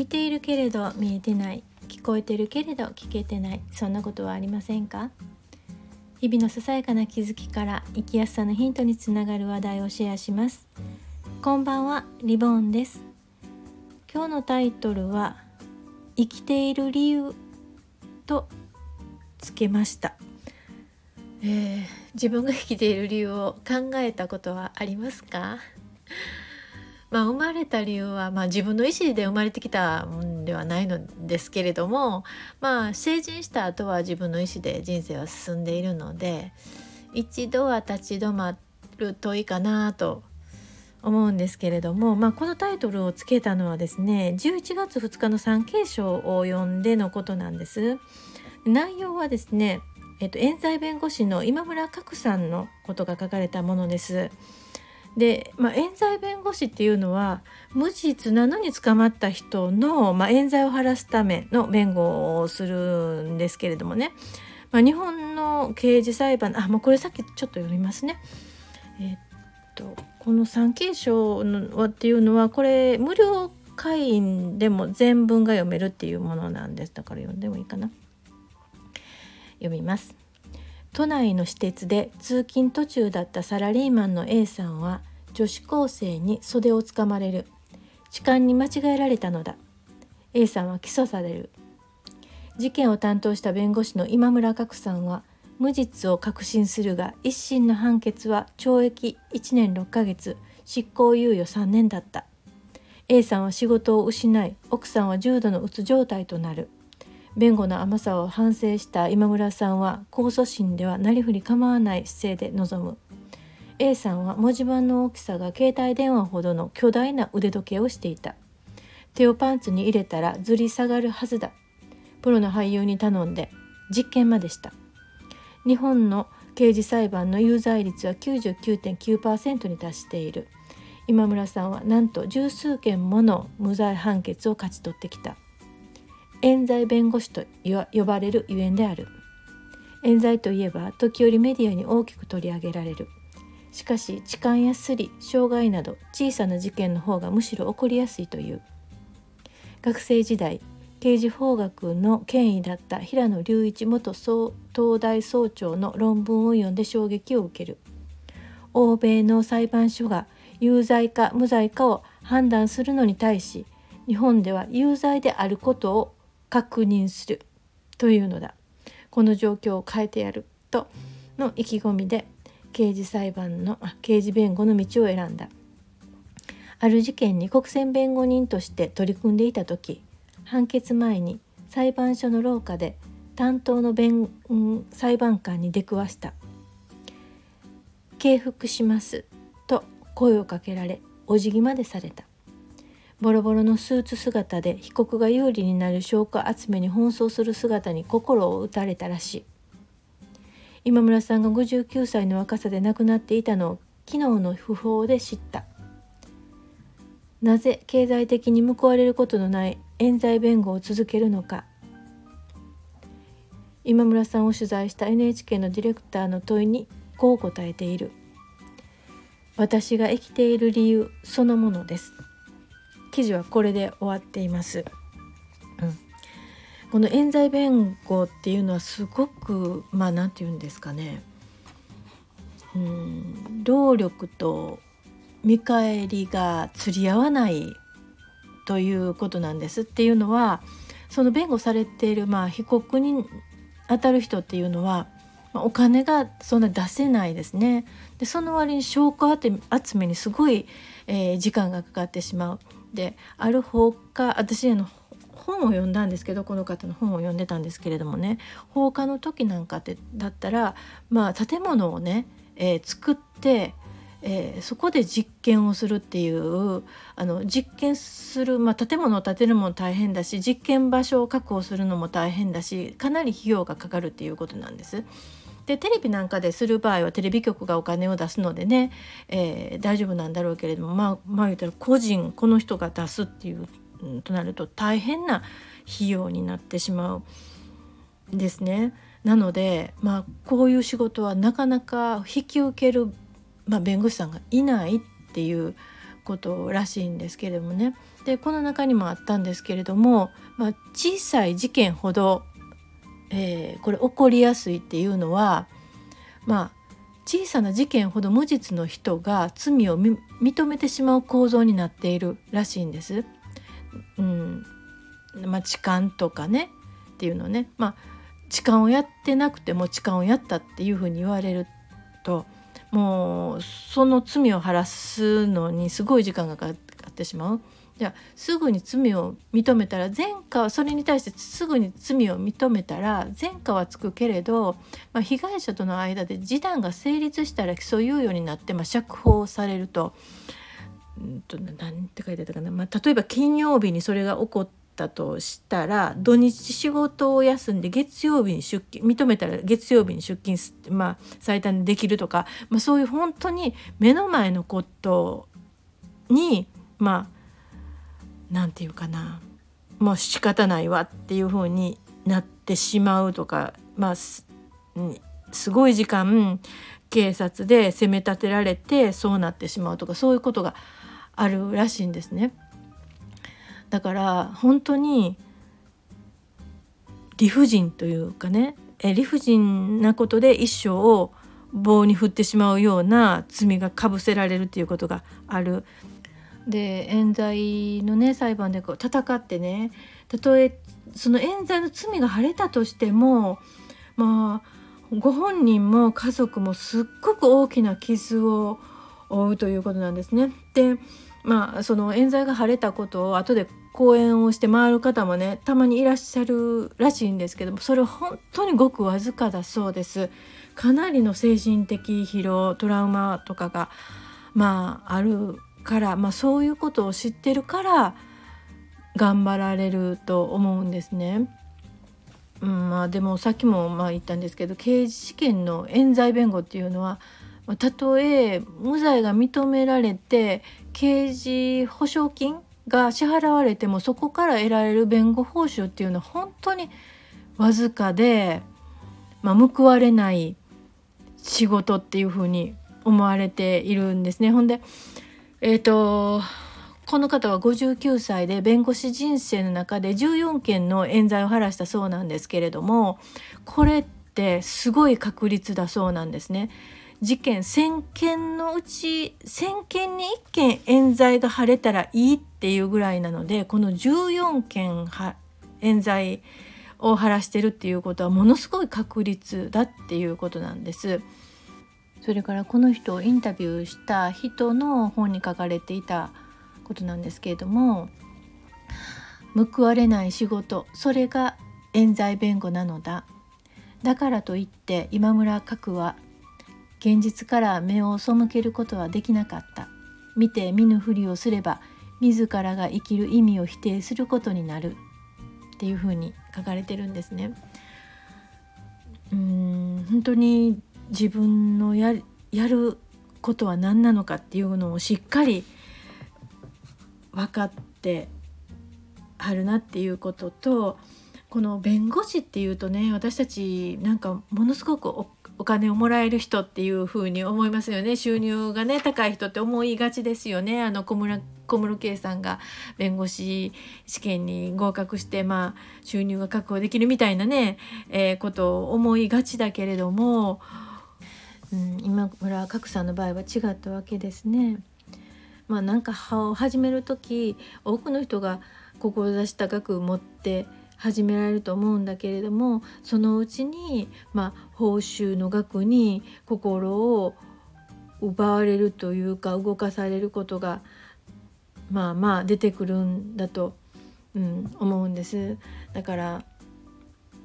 見ているけれど見えてない聞こえてるけれど聞けてないそんなことはありませんか？日々のささやかな気づきから生きやすさのヒントにつながる話題をシェアします。こんばんはリボンです。今日のタイトルは生きている理由とつけました、えー、自分が生きている理由を考えたことはありますか？まあ、生まれた理由は、まあ、自分の意思で生まれてきたもんではないのですけれども、まあ、成人した後は自分の意思で人生は進んでいるので一度は立ち止まるといいかなと思うんですけれども、まあ、このタイトルをつけたのはですね11月2日の産経省を読んでのことなんです。内容はですね、えっと、冤罪弁護士の今村角さんのことが書かれたものです。で、まあ、冤罪弁護士っていうのは無実なのに捕まった人の、まあ、冤罪を晴らすための弁護をするんですけれどもね、まあ、日本の刑事裁判あもうこれさっきちょっと読みますね。えっとこの産経省のっていうのはこれ無料会員でも全文が読めるっていうものなんですだから読んでもいいかな。読みます都内の私鉄で通勤途中だったサラリーマンの A さんは女子高生に袖をつかまれる。痴漢に間違えられたのだ。A さんは起訴される。事件を担当した弁護士の今村角さんは無実を確信するが一審の判決は懲役1年6ヶ月執行猶予3年だった。A さんは仕事を失い奥さんは重度のうつ状態となる。弁護の甘さを反省した今村さんは控訴審ではなりふり構わない姿勢で臨む。A さんは文字盤の大きさが携帯電話ほどの巨大な腕時計をしていた。手をパンツに入れたらずり下がるはずだ。プロの俳優に頼んで実験までした。日本の刑事裁判の有罪率は99.9%に達している。今村さんはなんと十数件もの無罪判決を勝ち取ってきた。冤罪弁護士と呼ばれるゆえんである。冤罪といえば時折メディアに大きく取り上げられる。しかし痴漢やスリ傷害など小さな事件の方がむしろ起こりやすいという。学生時代刑事法学の権威だった平野隆一元総東大総長の論文を読んで衝撃を受ける。欧米の裁判所が有罪か無罪かを判断するのに対し日本では有罪であることを確認するというのだ。この状況を変えてやるとの意気込みで刑事裁判の刑事弁護の道を選んだ。ある事件に国選弁護人として取り組んでいた時判決前に裁判所の廊下で担当の弁、裁判官に出くわした「敬服します」と声をかけられお辞儀までされた。ボロボロのスーツ姿で被告が有利になる証拠集めに奔走する姿に心を打たれたらしい。今村さんが59歳の若さで亡くなっていたのを昨日の訃報で知った。なぜ経済的に報われることのない冤罪弁護を続けるのか。今村さんを取材した NHK のディレクターの問いにこう答えている私が生きている理由そのものです。記事はこれで終わっています。うん、この冤罪弁護っていうのはすごくまあ何て言うんですかねうん労力と見返りが釣り合わないということなんですっていうのはその弁護されているまあ被告に当たる人っていうのはお金がそんな出せないですね。でその割に証拠集めにすごい、えー、時間がかかってしまう。である放火私への本を読んだんですけどこの方の本を読んでたんですけれどもね放火の時なんかってだったらまあ建物をね、えー、作って、えー、そこで実験をするっていうあの実験する、まあ、建物を建てるも大変だし実験場所を確保するのも大変だしかなり費用がかかるっていうことなんです。でテレビなんかでする場合はテレビ局がお金を出すのでね、えー、大丈夫なんだろうけれどもまあまあ言ったら個人この人が出すっていう、うん、となると大変な費用になってしまうんですね。なのでまあこういう仕事はなかなか引き受ける、まあ、弁護士さんがいないっていうことらしいんですけれどもねでこの中にもあったんですけれども、まあ、小さい事件ほど、えー、これ起こりやすいっていうのはまあ小さな事件ほど無実の人が罪を認めてしまう構造になっているらしいんです。うんまあ、痴漢とかねっていうのね、まあ、痴漢をやってなくても痴漢をやったっていうふうに言われるともうその罪を晴らすのにすごい時間がかかってしまう。じゃあすぐに罪を認めたら前科はそれに対してすぐに罪を認めたら前科はつくけれど、まあ、被害者との間で示談が成立したら起訴猶予になって、まあ、釈放されると。んと何て書いてあったかな、まあ、例えば金曜日にそれが起こったとしたら土日仕事を休んで月曜日に出勤認めたら月曜日に出勤まあ、最短でできるとか、まあ、そういう本当に目の前のことにまあ何て言うかな。もう仕方ないわっていう風になってしまうとか。まあすごい時間警察で責め立てられてそうなってしまうとか。そういうことがあるらしいんですね。だから本当に理不尽というかね。理不尽なことで一生を棒に振ってしまうような罪がかぶせられるっていうことがあるで冤罪のね裁判でこう戦ってねたとえその冤罪の罪が晴れたとしてもまあご本人も家族もすっごく大きな傷を負うということなんですね。でまあその冤罪が晴れたことを後で講演をして回る方もねたまにいらっしゃるらしいんですけどもそれは本当にごくわずかだそうです。かなりの精神的疲労トラウマとかがまああるから、まあ、そういうことを知ってるから頑張られると思うんですね。うんまあ、でもさっきもまあ言ったんですけど刑事事件の冤罪弁護っていうのはたとえ無罪が認められて刑事保証金が支払われてもそこから得られる弁護報酬っていうのは本当にわずかで、まあ、報われない仕事っていうふうに思われているんですね。ほんでえ、ー、とこの方は59歳で弁護士人生の中で14件の冤罪を晴らしたそうなんですけれどもこれってすごい確率だそうなんですね。事件1,000件のうち1,000件に1件冤罪が晴れたらいいっていうぐらいなのでこの14件冤罪を晴らしてるっていうことはものすごい確率だっていうことなんです。それからこの人をインタビューした人の本に書かれていたことなんですけれども報われない仕事それが冤罪弁護なのだ。だからといって今村角は現実から目を背けることはできなかった。見て見ぬふりをすれば自らが生きる意味を否定することになる。っていうふうに書かれてるんですね。うん本当に自分のやることは何なのかっていうのをしっかり分かってはるなっていうこととこの弁護士っていうとね私たちなんかものすごくお金をもらえる人っていう風に思いますよね。収入がね高い人って思いがちですよね。あの小室小室圭さんが弁護士試験に合格してまあ収入が確保できるみたいなね、えー、ことを思いがちだけれどもうん、今村角さんの場合は違ったわけですね。まあなんか歯を始める時多くの人が志高く持って始められると思うんだけれどもそのうちに、まあ、報酬の額に心を奪われるというか動かされることがまあまあ出てくるんだと、うん、思うんです。だから、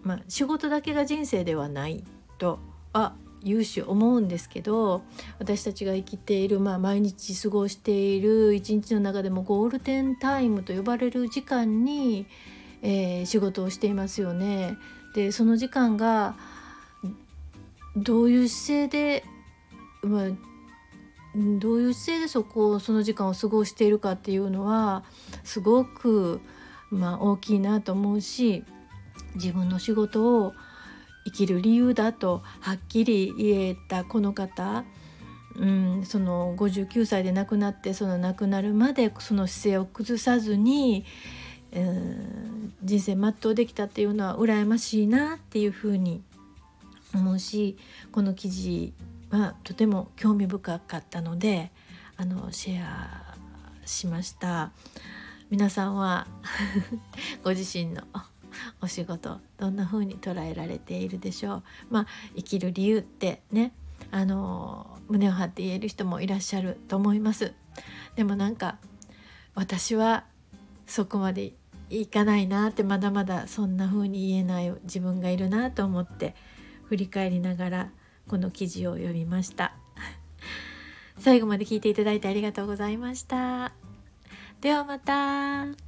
まあ、仕事だけが人生ではないとあ言うし思うんですけど私たちが生きている、まあ、毎日過ごしている一日の中でもゴールデンタイムと呼ばれる時間に、えー、仕事をしていますよね。でその時間がどういう姿勢で、まあ、どういう姿勢でそこをその時間を過ごしているかっていうのはすごく、まあ、大きいなと思うし自分の仕事を生きる理由だとはっきり言えたこの方。うん、その59歳で亡くなってその亡くなるまでその姿勢を崩さずに、うん、人生全うできたっていうのは羨ましいなっていうふうに思うしこの記事はとても興味深かったのであのシェアしました。皆さんは ご自身のお仕事どんな風に捉えられているでしょう。まあ生きる理由ってねあの胸を張って言える人もいらっしゃると思います。でもなんか私はそこまでいかないなってまだまだそんな風に言えない自分がいるなと思って振り返りながらこの記事を読みました。最後まで聞いていただいてありがとうございました。ではまた。